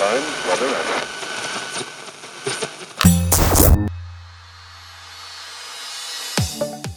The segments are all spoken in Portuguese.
time, weather, and...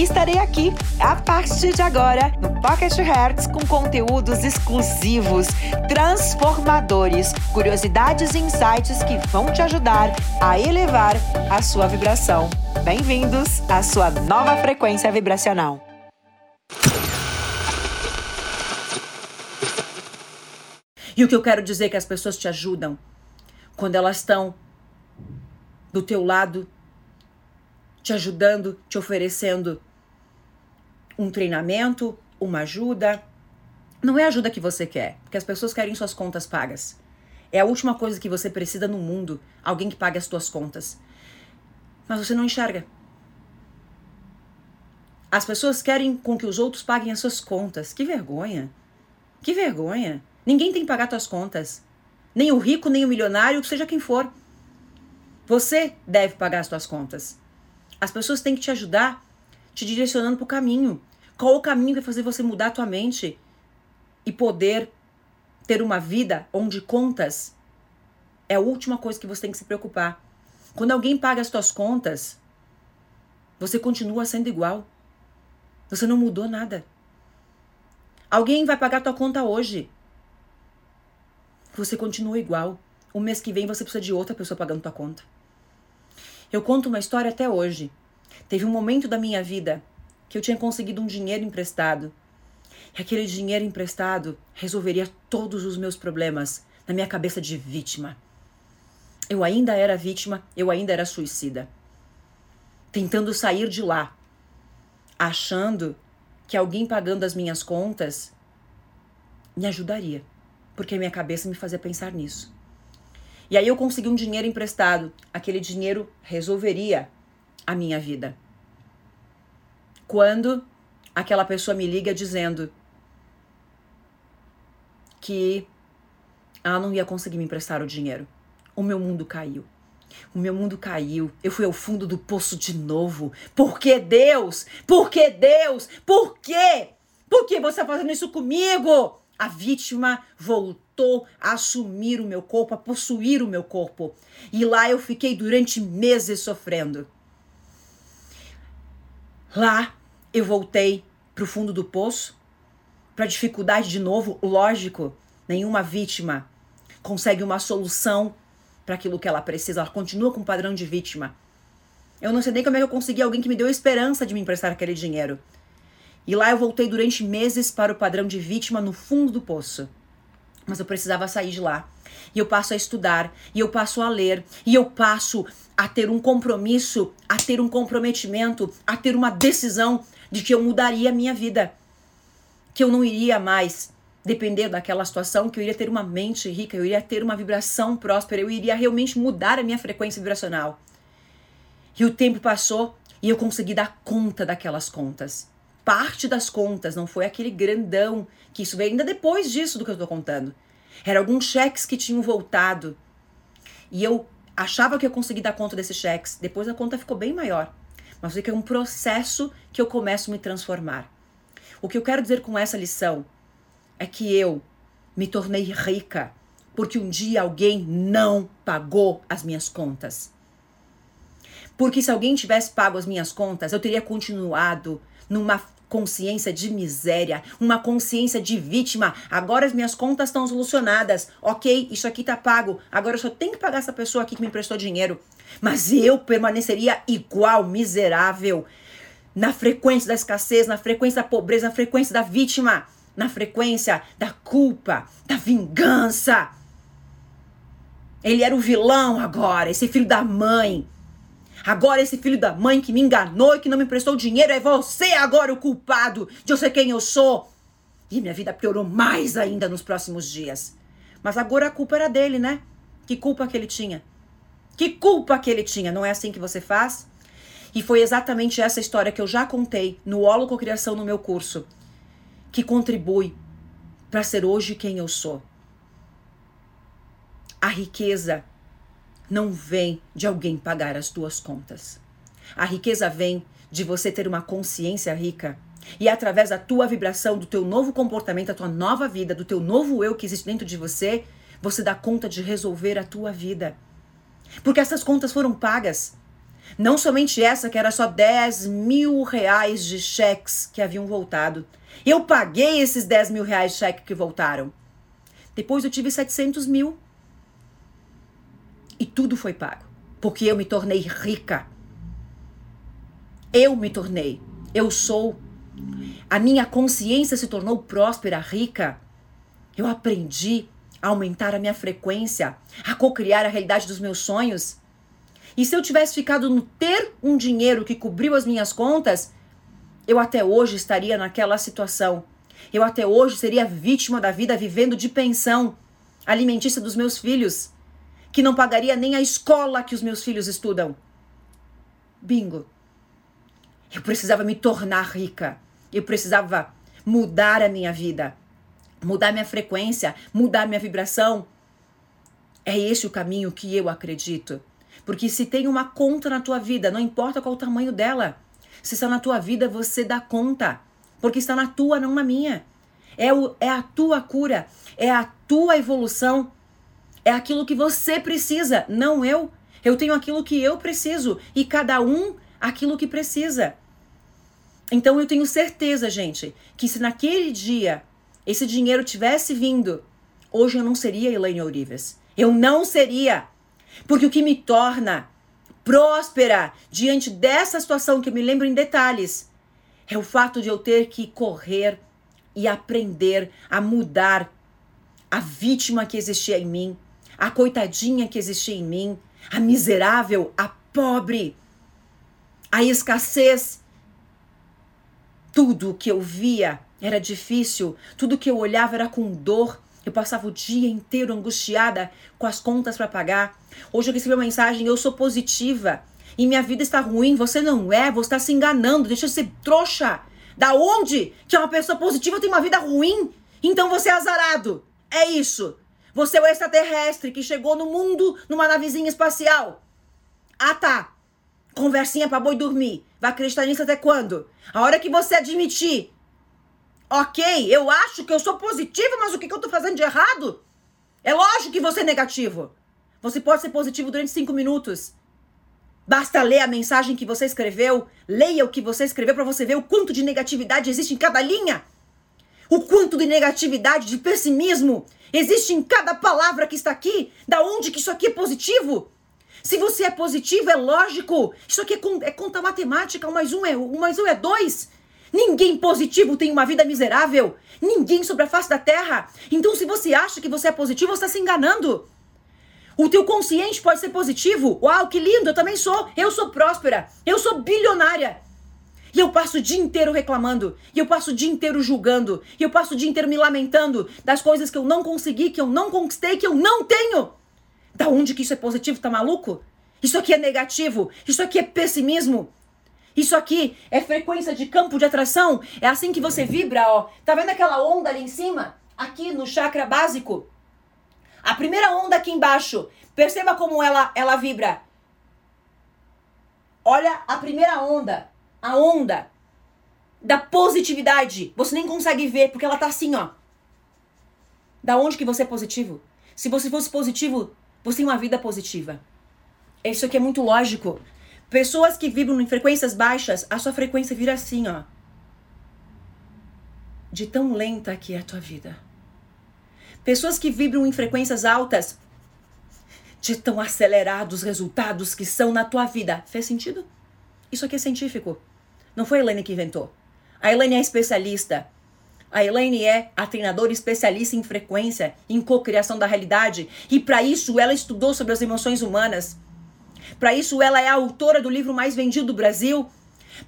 estarei aqui a partir de agora no Pocket Hertz com conteúdos exclusivos, transformadores, curiosidades e insights que vão te ajudar a elevar a sua vibração. Bem-vindos à sua nova frequência vibracional. E o que eu quero dizer é que as pessoas te ajudam quando elas estão do teu lado te ajudando, te oferecendo um treinamento, uma ajuda. Não é a ajuda que você quer, porque as pessoas querem suas contas pagas. É a última coisa que você precisa no mundo, alguém que pague as suas contas. Mas você não enxerga. As pessoas querem com que os outros paguem as suas contas. Que vergonha. Que vergonha. Ninguém tem que pagar suas contas. Nem o rico, nem o milionário, seja quem for. Você deve pagar as suas contas. As pessoas têm que te ajudar, te direcionando para o caminho. Qual o caminho que vai fazer você mudar a tua mente e poder ter uma vida onde contas é a última coisa que você tem que se preocupar. Quando alguém paga as suas contas, você continua sendo igual. Você não mudou nada. Alguém vai pagar a tua conta hoje. Você continua igual. O mês que vem você precisa de outra pessoa pagando tua conta. Eu conto uma história até hoje. Teve um momento da minha vida que eu tinha conseguido um dinheiro emprestado. E aquele dinheiro emprestado resolveria todos os meus problemas na minha cabeça de vítima. Eu ainda era vítima, eu ainda era suicida. Tentando sair de lá, achando que alguém pagando as minhas contas me ajudaria, porque minha cabeça me fazia pensar nisso. E aí eu consegui um dinheiro emprestado. Aquele dinheiro resolveria a minha vida. Quando aquela pessoa me liga dizendo que ela não ia conseguir me emprestar o dinheiro. O meu mundo caiu. O meu mundo caiu. Eu fui ao fundo do poço de novo. Por que Deus? Por que Deus? Por quê? Por que você está fazendo isso comigo? A vítima voltou a assumir o meu corpo, a possuir o meu corpo. E lá eu fiquei durante meses sofrendo. Lá eu voltei para o fundo do poço, para dificuldade de novo, lógico. Nenhuma vítima consegue uma solução para aquilo que ela precisa. Ela continua com o padrão de vítima. Eu não sei nem como é que eu consegui alguém que me deu esperança de me emprestar aquele dinheiro. E lá eu voltei durante meses para o padrão de vítima no fundo do poço. Mas eu precisava sair de lá. E eu passo a estudar, e eu passo a ler, e eu passo a ter um compromisso, a ter um comprometimento, a ter uma decisão de que eu mudaria a minha vida. Que eu não iria mais depender daquela situação, que eu iria ter uma mente rica, eu iria ter uma vibração próspera, eu iria realmente mudar a minha frequência vibracional. E o tempo passou e eu consegui dar conta daquelas contas parte das contas, não foi aquele grandão, que isso veio ainda depois disso do que eu tô contando. Era alguns cheques que tinham voltado. E eu achava que eu consegui dar conta desses cheques. Depois a conta ficou bem maior. Mas foi que é um processo que eu começo a me transformar. O que eu quero dizer com essa lição é que eu me tornei rica porque um dia alguém não pagou as minhas contas. Porque se alguém tivesse pago as minhas contas, eu teria continuado numa consciência de miséria, uma consciência de vítima. Agora as minhas contas estão solucionadas. Ok, isso aqui tá pago. Agora eu só tenho que pagar essa pessoa aqui que me emprestou dinheiro. Mas eu permaneceria igual, miserável, na frequência da escassez, na frequência da pobreza, na frequência da vítima, na frequência da culpa, da vingança. Ele era o vilão agora, esse filho da mãe. Agora esse filho da mãe que me enganou e que não me emprestou dinheiro é você agora o culpado de eu ser quem eu sou. E minha vida piorou mais ainda nos próximos dias. Mas agora a culpa era dele, né? Que culpa que ele tinha? Que culpa que ele tinha? Não é assim que você faz? E foi exatamente essa história que eu já contei no Holococriação no meu curso, que contribui para ser hoje quem eu sou. A riqueza não vem de alguém pagar as tuas contas. A riqueza vem de você ter uma consciência rica e através da tua vibração, do teu novo comportamento, da tua nova vida, do teu novo eu que existe dentro de você, você dá conta de resolver a tua vida. Porque essas contas foram pagas. Não somente essa, que era só 10 mil reais de cheques que haviam voltado. Eu paguei esses 10 mil reais de cheque que voltaram. Depois eu tive 700 mil. E tudo foi pago. Porque eu me tornei rica. Eu me tornei. Eu sou. A minha consciência se tornou próspera, rica. Eu aprendi a aumentar a minha frequência, a co-criar a realidade dos meus sonhos. E se eu tivesse ficado no ter um dinheiro que cobriu as minhas contas, eu até hoje estaria naquela situação. Eu até hoje seria vítima da vida vivendo de pensão alimentícia dos meus filhos, que não pagaria nem a escola que os meus filhos estudam. Bingo. Eu precisava me tornar rica. Eu precisava mudar a minha vida, mudar minha frequência, mudar minha vibração. É esse o caminho que eu acredito. Porque se tem uma conta na tua vida, não importa qual o tamanho dela, se está na tua vida, você dá conta. Porque está na tua, não na minha. É, o, é a tua cura, é a tua evolução, é aquilo que você precisa, não eu. Eu tenho aquilo que eu preciso e cada um aquilo que precisa. Então eu tenho certeza, gente, que se naquele dia esse dinheiro tivesse vindo, hoje eu não seria Elaine Ourives. Eu não seria. Porque o que me torna próspera diante dessa situação que eu me lembro em detalhes é o fato de eu ter que correr e aprender a mudar a vítima que existia em mim, a coitadinha que existia em mim, a miserável, a pobre, a escassez. Tudo que eu via era difícil, tudo que eu olhava era com dor, eu passava o dia inteiro angustiada com as contas para pagar. Hoje eu recebi uma mensagem: eu sou positiva e minha vida está ruim. Você não é, você está se enganando. Deixa de ser trouxa. Da onde que uma pessoa positiva tem uma vida ruim? Então você é azarado. É isso. Você é o extraterrestre que chegou no mundo numa navezinha espacial. Ah, tá. Conversinha pra boi dormir. Vai acreditar nisso até quando? A hora que você admitir Ok, eu acho que eu sou positiva, mas o que, que eu tô fazendo de errado? É lógico que você é negativo. Você pode ser positivo durante cinco minutos. Basta ler a mensagem que você escreveu, leia o que você escreveu para você ver o quanto de negatividade existe em cada linha. O quanto de negatividade, de pessimismo existe em cada palavra que está aqui. Da onde que isso aqui é positivo? Se você é positivo, é lógico. Isso aqui é, é conta matemática. Um mais um é um mais um é dois. Ninguém positivo tem uma vida miserável. Ninguém sobre a face da terra. Então, se você acha que você é positivo, você está se enganando. O teu consciente pode ser positivo. Uau, que lindo, eu também sou. Eu sou próspera. Eu sou bilionária. E eu passo o dia inteiro reclamando. E eu passo o dia inteiro julgando. E eu passo o dia inteiro me lamentando das coisas que eu não consegui, que eu não conquistei, que eu não tenho. Da onde que isso é positivo? Tá maluco? Isso aqui é negativo. Isso aqui é pessimismo. Isso aqui é frequência de campo de atração. É assim que você vibra, ó. Tá vendo aquela onda ali em cima? Aqui no chakra básico. A primeira onda aqui embaixo. Perceba como ela ela vibra. Olha a primeira onda. A onda da positividade. Você nem consegue ver porque ela tá assim, ó. Da onde que você é positivo? Se você fosse positivo, você tem uma vida positiva. Isso aqui é muito lógico. Pessoas que vibram em frequências baixas, a sua frequência vira assim, ó. De tão lenta que é a tua vida. Pessoas que vibram em frequências altas, de tão acelerados os resultados que são na tua vida. Fez sentido? Isso aqui é científico. Não foi a Elaine que inventou. A Elaine é especialista. A Elaine é a treinadora especialista em frequência, em cocriação da realidade. E para isso ela estudou sobre as emoções humanas. Para isso, ela é a autora do livro mais vendido do Brasil.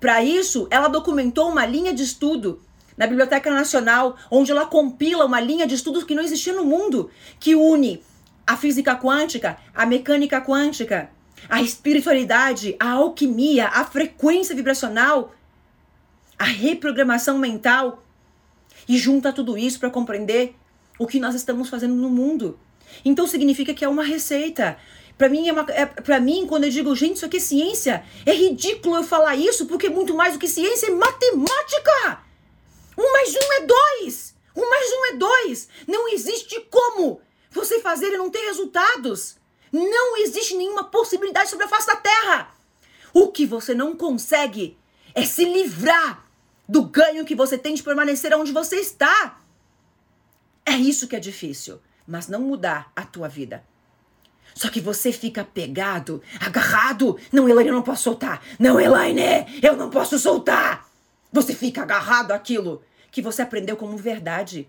Para isso, ela documentou uma linha de estudo na Biblioteca Nacional, onde ela compila uma linha de estudos que não existia no mundo, que une a física quântica, a mecânica quântica, a espiritualidade, a alquimia, a frequência vibracional, a reprogramação mental e junta tudo isso para compreender o que nós estamos fazendo no mundo. Então significa que é uma receita. Para mim, é, é mim, quando eu digo, gente, isso aqui é ciência, é ridículo eu falar isso, porque muito mais do que ciência é matemática. Um mais um é dois. Um mais um é dois. Não existe como você fazer e não ter resultados. Não existe nenhuma possibilidade sobre a face da Terra. O que você não consegue é se livrar do ganho que você tem de permanecer onde você está. É isso que é difícil, mas não mudar a tua vida. Só que você fica pegado, agarrado. Não, Elaine, eu não posso soltar. Não, Elaine, eu não posso soltar. Você fica agarrado àquilo que você aprendeu como verdade.